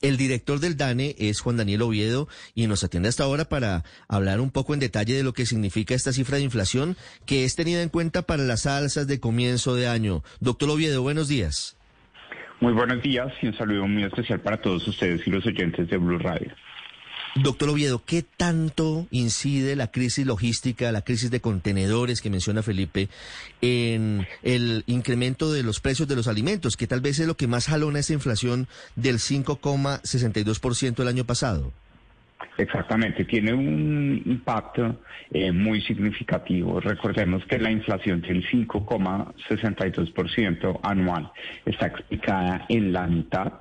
El director del DANE es Juan Daniel Oviedo y nos atiende hasta ahora para hablar un poco en detalle de lo que significa esta cifra de inflación que es tenida en cuenta para las alzas de comienzo de año. Doctor Oviedo, buenos días. Muy buenos días y un saludo muy especial para todos ustedes y los oyentes de Blue Radio. Doctor Oviedo, ¿qué tanto incide la crisis logística, la crisis de contenedores que menciona Felipe, en el incremento de los precios de los alimentos, que tal vez es lo que más jalona esa inflación del 5,62% el año pasado? Exactamente, tiene un impacto eh, muy significativo. Recordemos que la inflación del 5,62% anual está explicada en la mitad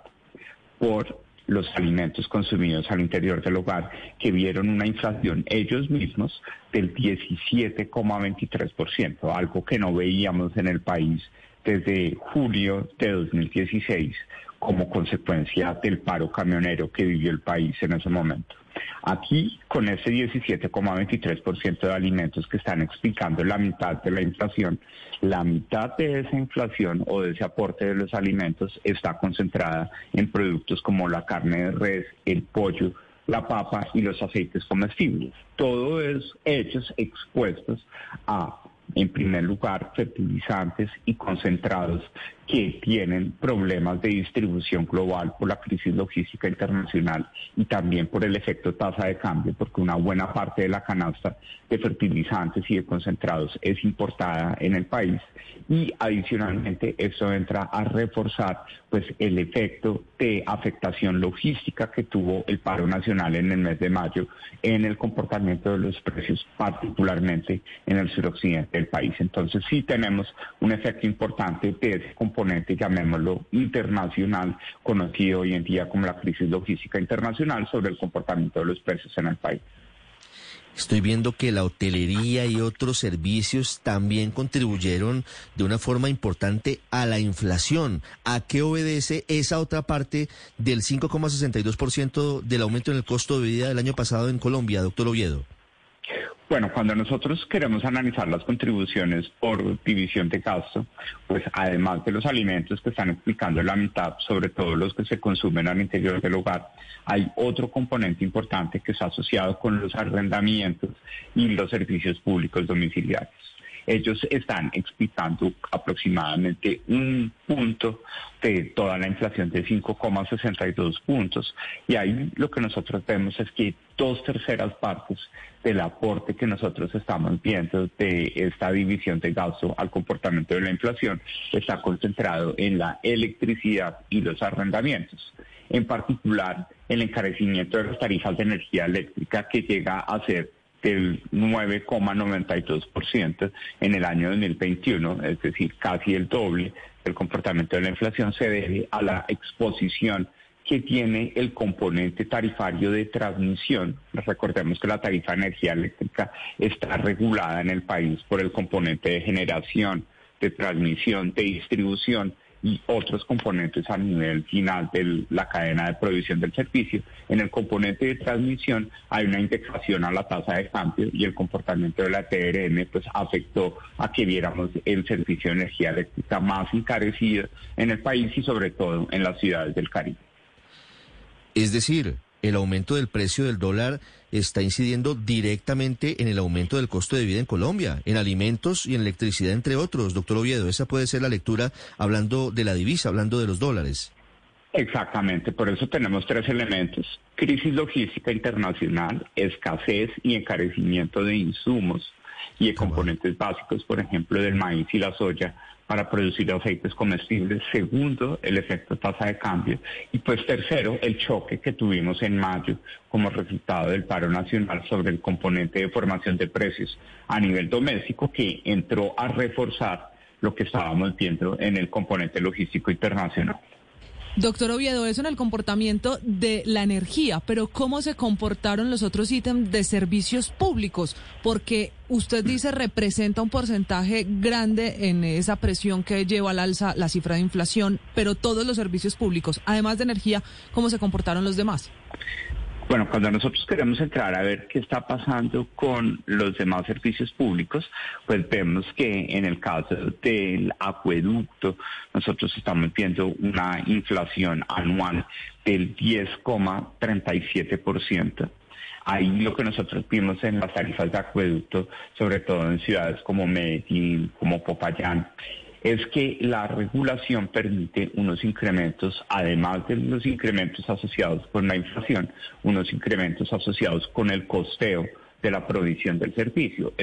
por los alimentos consumidos al interior del hogar, que vieron una inflación ellos mismos del 17,23%, algo que no veíamos en el país desde julio de 2016 como consecuencia del paro camionero que vivió el país en ese momento. Aquí, con ese 17,23% de alimentos que están explicando la mitad de la inflación, la mitad de esa inflación o de ese aporte de los alimentos está concentrada en productos como la carne de res, el pollo, la papa y los aceites comestibles. Todo es hechos expuestos a en primer lugar, fertilizantes y concentrados que tienen problemas de distribución global por la crisis logística internacional y también por el efecto tasa de cambio, porque una buena parte de la canasta de fertilizantes y de concentrados es importada en el país y adicionalmente eso entra a reforzar pues el efecto de afectación logística que tuvo el paro nacional en el mes de mayo en el comportamiento de los precios, particularmente en el suroccidente del país. Entonces sí tenemos un efecto importante de ese componente, llamémoslo internacional, conocido hoy en día como la crisis logística internacional sobre el comportamiento de los precios en el país. Estoy viendo que la hotelería y otros servicios también contribuyeron de una forma importante a la inflación. ¿A qué obedece esa otra parte del 5,62% del aumento en el costo de vida del año pasado en Colombia, doctor Oviedo? Bueno, cuando nosotros queremos analizar las contribuciones por división de gasto, pues además de los alimentos que están explicando la mitad, sobre todo los que se consumen al interior del hogar, hay otro componente importante que está asociado con los arrendamientos y los servicios públicos domiciliarios ellos están explicando aproximadamente un punto de toda la inflación de 5,62 puntos. Y ahí lo que nosotros vemos es que dos terceras partes del aporte que nosotros estamos viendo de esta división de gasto al comportamiento de la inflación está concentrado en la electricidad y los arrendamientos. En particular, el encarecimiento de las tarifas de energía eléctrica que llega a ser del 9,92% en el año 2021, es decir, casi el doble del comportamiento de la inflación se debe a la exposición que tiene el componente tarifario de transmisión. Recordemos que la tarifa de energía eléctrica está regulada en el país por el componente de generación, de transmisión, de distribución y otros componentes a nivel final de la cadena de provisión del servicio. En el componente de transmisión hay una indexación a la tasa de cambio y el comportamiento de la TRM pues afectó a que viéramos el servicio de energía eléctrica más encarecido en el país y sobre todo en las ciudades del Caribe. Es decir, el aumento del precio del dólar está incidiendo directamente en el aumento del costo de vida en Colombia, en alimentos y en electricidad, entre otros. Doctor Oviedo, esa puede ser la lectura hablando de la divisa, hablando de los dólares. Exactamente, por eso tenemos tres elementos. Crisis logística internacional, escasez y encarecimiento de insumos y de componentes básicos, por ejemplo, del maíz y la soya, para producir aceites comestibles. Segundo, el efecto tasa de cambio. Y pues tercero, el choque que tuvimos en mayo como resultado del paro nacional sobre el componente de formación de precios a nivel doméstico que entró a reforzar lo que estábamos viendo en el componente logístico internacional. Doctor Oviedo, eso en el comportamiento de la energía, pero ¿cómo se comportaron los otros ítems de servicios públicos? Porque usted dice representa un porcentaje grande en esa presión que lleva al alza la cifra de inflación, pero todos los servicios públicos, además de energía, ¿cómo se comportaron los demás? Bueno, cuando nosotros queremos entrar a ver qué está pasando con los demás servicios públicos, pues vemos que en el caso del acueducto, nosotros estamos viendo una inflación anual del 10,37%. Ahí lo que nosotros vimos en las tarifas de acueducto, sobre todo en ciudades como Medellín, como Popayán, es que la regulación permite unos incrementos, además de los incrementos asociados con la inflación, unos incrementos asociados con el costeo de la provisión del servicio.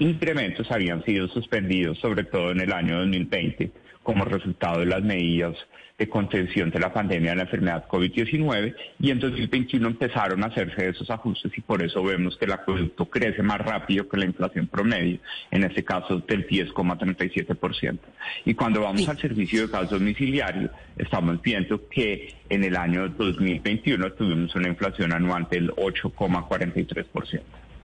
Incrementos habían sido suspendidos sobre todo en el año 2020 como resultado de las medidas de contención de la pandemia de la enfermedad COVID-19 y en 2021 empezaron a hacerse esos ajustes y por eso vemos que el acueducto crece más rápido que la inflación promedio, en este caso del 10,37%. Y cuando vamos al servicio de gas domiciliario, estamos viendo que en el año 2021 tuvimos una inflación anual del 8,43%.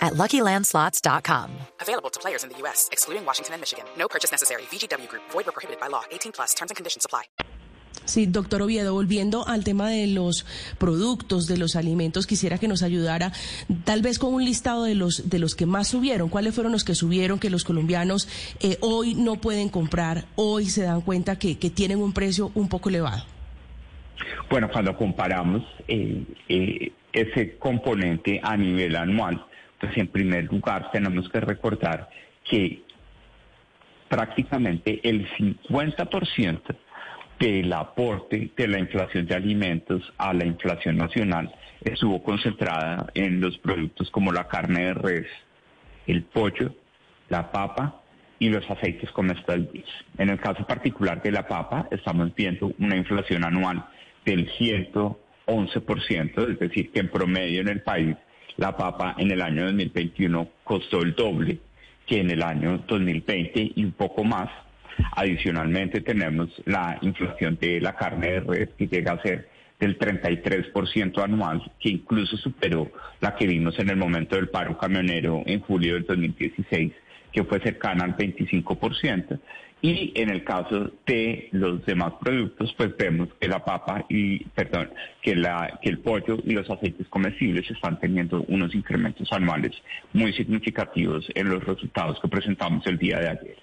at LuckyLandSlots.com. Available to players in the U.S., excluding Washington and Michigan. No purchase necessary. VGW Group. Void or prohibited by law. 18 plus. Terms and conditions apply. Sí, doctor Oviedo, volviendo al tema de los productos, de los alimentos, quisiera que nos ayudara tal vez con un listado de los, de los que más subieron. ¿Cuáles fueron los que subieron que los colombianos eh, hoy no pueden comprar, hoy se dan cuenta que, que, tienen un precio un poco elevado? Bueno, cuando comparamos eh, eh, ese componente a nivel anual, pues en primer lugar tenemos que recordar que prácticamente el 50% del aporte de la inflación de alimentos a la inflación nacional estuvo concentrada en los productos como la carne de res, el pollo, la papa y los aceites comestibles. En el caso particular de la papa, estamos viendo una inflación anual del 111%, es decir, que en promedio en el país la papa en el año 2021 costó el doble que en el año 2020 y un poco más. Adicionalmente tenemos la inflación de la carne de res que llega a ser del 33% anual, que incluso superó la que vimos en el momento del paro camionero en julio del 2016, que fue cercana al 25%. Y en el caso de los demás productos, pues vemos que la papa y, perdón, que, la, que el pollo y los aceites comestibles están teniendo unos incrementos anuales muy significativos en los resultados que presentamos el día de ayer.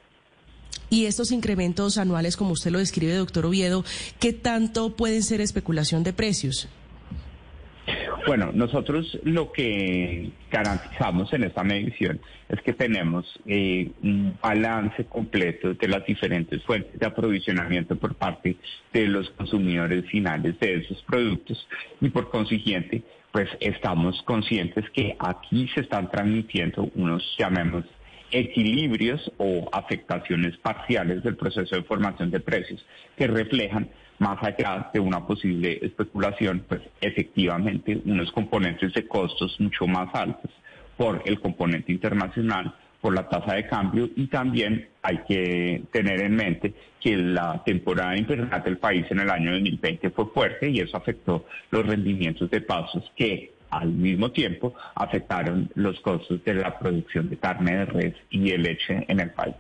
Y estos incrementos anuales, como usted lo describe, doctor Oviedo, ¿qué tanto pueden ser especulación de precios? Bueno, nosotros lo que garantizamos en esta medición es que tenemos eh, un balance completo de las diferentes fuentes de aprovisionamiento por parte de los consumidores finales de esos productos. Y por consiguiente, pues estamos conscientes que aquí se están transmitiendo unos, llamemos, equilibrios o afectaciones parciales del proceso de formación de precios que reflejan más allá de una posible especulación, pues efectivamente unos componentes de costos mucho más altos por el componente internacional, por la tasa de cambio y también hay que tener en mente que la temporada invernal del país en el año 2020 fue fuerte y eso afectó los rendimientos de pasos que al mismo tiempo afectaron los costos de la producción de carne de res y de leche en el país.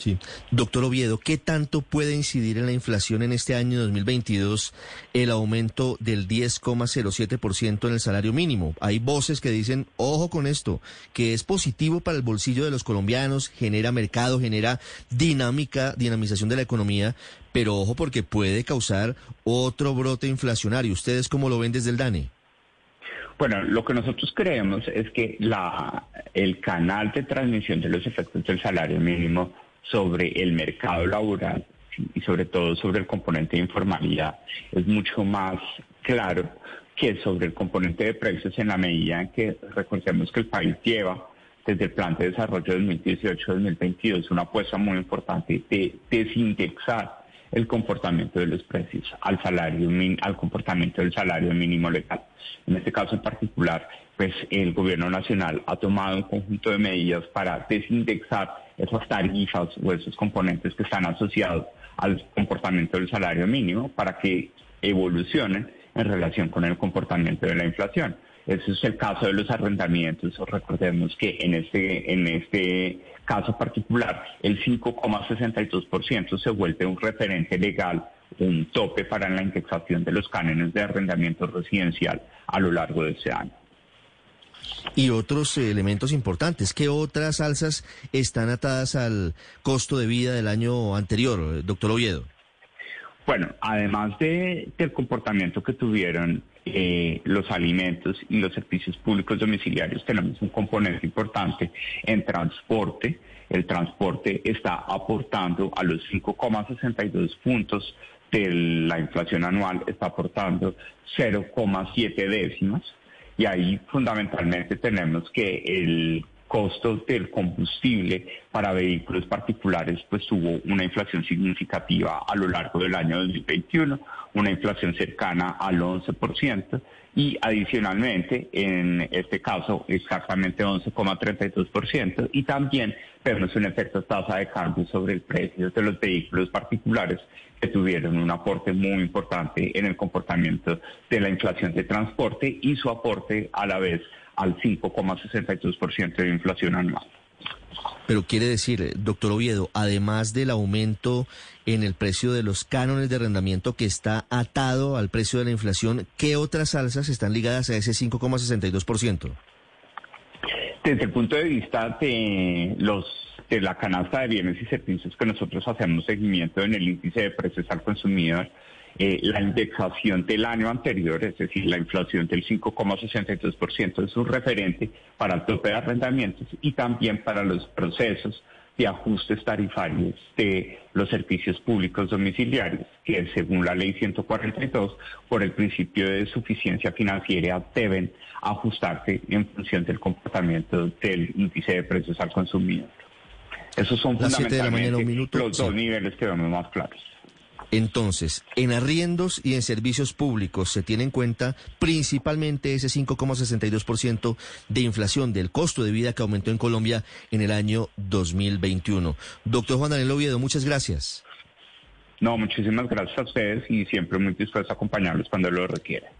Sí. Doctor Oviedo, ¿qué tanto puede incidir en la inflación en este año 2022 el aumento del 10,07% en el salario mínimo? Hay voces que dicen, ojo con esto, que es positivo para el bolsillo de los colombianos, genera mercado, genera dinámica, dinamización de la economía, pero ojo porque puede causar otro brote inflacionario. ¿Ustedes cómo lo ven desde el DANE? Bueno, lo que nosotros creemos es que la, el canal de transmisión de los efectos del salario mínimo sobre el mercado laboral y sobre todo sobre el componente de informalidad es mucho más claro que sobre el componente de precios en la medida en que recordemos que el país lleva desde el Plan de Desarrollo 2018-2022 una apuesta muy importante de desindexar el comportamiento de los precios al salario al comportamiento del salario mínimo legal. En este caso en particular, pues el gobierno nacional ha tomado un conjunto de medidas para desindexar esas tarifas o esos componentes que están asociados al comportamiento del salario mínimo para que evolucionen en relación con el comportamiento de la inflación. Ese es el caso de los arrendamientos. Recordemos que en este, en este caso particular, el 5,62% se vuelve un referente legal, un tope para la indexación de los cánones de arrendamiento residencial a lo largo de ese año. Y otros elementos importantes, ¿qué otras alzas están atadas al costo de vida del año anterior, doctor Oviedo? Bueno, además de, del comportamiento que tuvieron eh, los alimentos y los servicios públicos domiciliarios, tenemos un componente importante en transporte. El transporte está aportando a los 5,62 puntos de la inflación anual, está aportando 0,7 décimas. Y ahí fundamentalmente tenemos que el costo del combustible para vehículos particulares pues tuvo una inflación significativa a lo largo del año 2021, una inflación cercana al 11% y adicionalmente en este caso exactamente 11,32% y también vemos un efecto tasa de cambio sobre el precio de los vehículos particulares que tuvieron un aporte muy importante en el comportamiento de la inflación de transporte y su aporte a la vez al 5,62% de inflación anual. Pero quiere decir, doctor Oviedo, además del aumento en el precio de los cánones de arrendamiento que está atado al precio de la inflación, ¿qué otras alzas están ligadas a ese 5,62%? Desde el punto de vista de los de la canasta de bienes y servicios que nosotros hacemos seguimiento en el índice de precios al consumidor, eh, la indexación del año anterior, es decir, la inflación del 5,62% es un referente para el tope de arrendamientos y también para los procesos de ajustes tarifarios de los servicios públicos domiciliarios, que según la ley 142, por el principio de suficiencia financiera, deben ajustarse en función del comportamiento del índice de precios al consumidor. Esos son fundamentalmente los dos niveles que vemos más claros. Entonces, en arriendos y en servicios públicos se tiene en cuenta principalmente ese 5,62% de inflación del costo de vida que aumentó en Colombia en el año 2021. Doctor Juan Daniel Oviedo, muchas gracias. No, muchísimas gracias a ustedes y siempre muy dispuesto a acompañarlos cuando lo requieran.